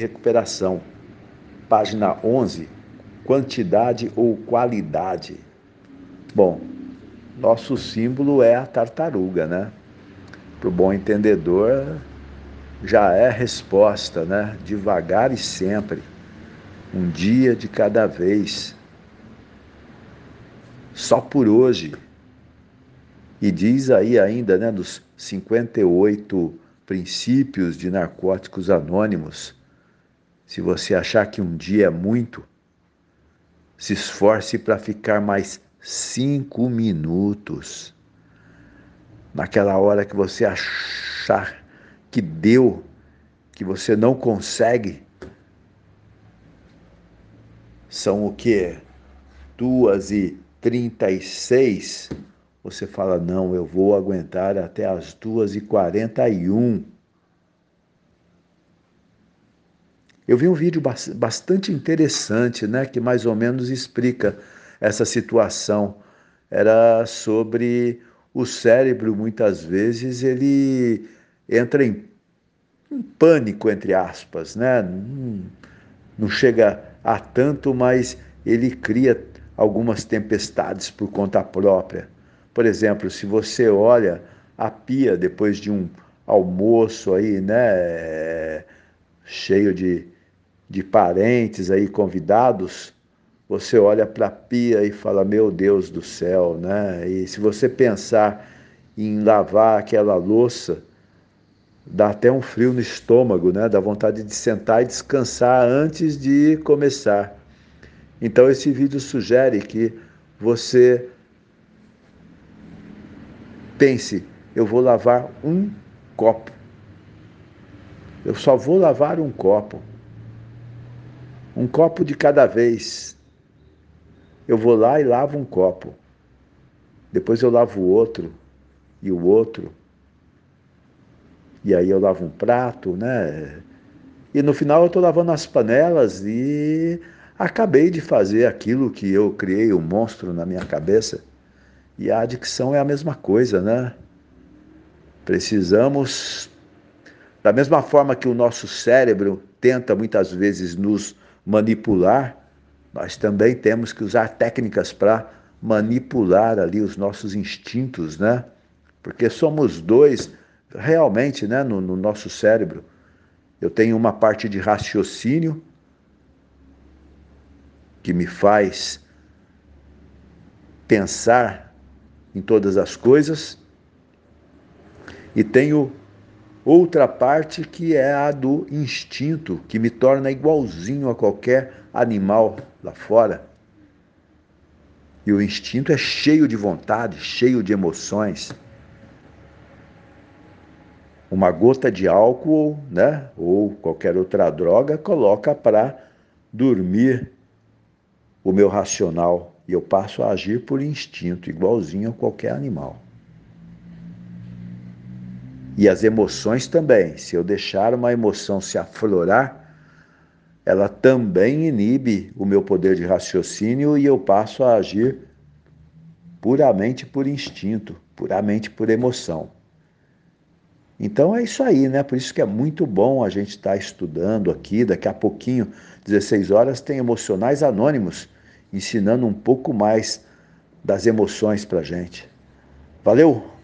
recuperação. Página 11, quantidade ou qualidade. Bom, nosso símbolo é a tartaruga, né? Para o bom entendedor, já é resposta, né? Devagar e sempre, um dia de cada vez, só por hoje. E diz aí ainda, né, dos 58 princípios de narcóticos anônimos, se você achar que um dia é muito, se esforce para ficar mais cinco minutos. Naquela hora que você achar que deu, que você não consegue, são o que? Duas e trinta e seis. Você fala, não, eu vou aguentar até as duas e quarenta e um. Eu vi um vídeo bastante interessante, né, que mais ou menos explica essa situação. Era sobre o cérebro, muitas vezes, ele entra em, pânico, entre aspas, né? Não, não chega a tanto, mas ele cria algumas tempestades por conta própria. Por exemplo, se você olha a pia depois de um almoço aí, né, cheio de de parentes aí convidados, você olha para a pia e fala: Meu Deus do céu, né? E se você pensar em lavar aquela louça, dá até um frio no estômago, né? Dá vontade de sentar e descansar antes de começar. Então, esse vídeo sugere que você pense: eu vou lavar um copo. Eu só vou lavar um copo um copo de cada vez. Eu vou lá e lavo um copo. Depois eu lavo o outro e o outro. E aí eu lavo um prato, né? E no final eu estou lavando as panelas e acabei de fazer aquilo que eu criei, um monstro na minha cabeça. E a adicção é a mesma coisa, né? Precisamos, da mesma forma que o nosso cérebro tenta muitas vezes nos manipular, nós também temos que usar técnicas para manipular ali os nossos instintos, né? Porque somos dois realmente, né, no, no nosso cérebro. Eu tenho uma parte de raciocínio que me faz pensar em todas as coisas e tenho Outra parte que é a do instinto, que me torna igualzinho a qualquer animal lá fora. E o instinto é cheio de vontade, cheio de emoções. Uma gota de álcool, né, ou qualquer outra droga, coloca para dormir o meu racional e eu passo a agir por instinto, igualzinho a qualquer animal. E as emoções também. Se eu deixar uma emoção se aflorar, ela também inibe o meu poder de raciocínio e eu passo a agir puramente por instinto, puramente por emoção. Então é isso aí, né? Por isso que é muito bom a gente estar tá estudando aqui. Daqui a pouquinho, 16 horas, tem emocionais anônimos ensinando um pouco mais das emoções para gente. Valeu!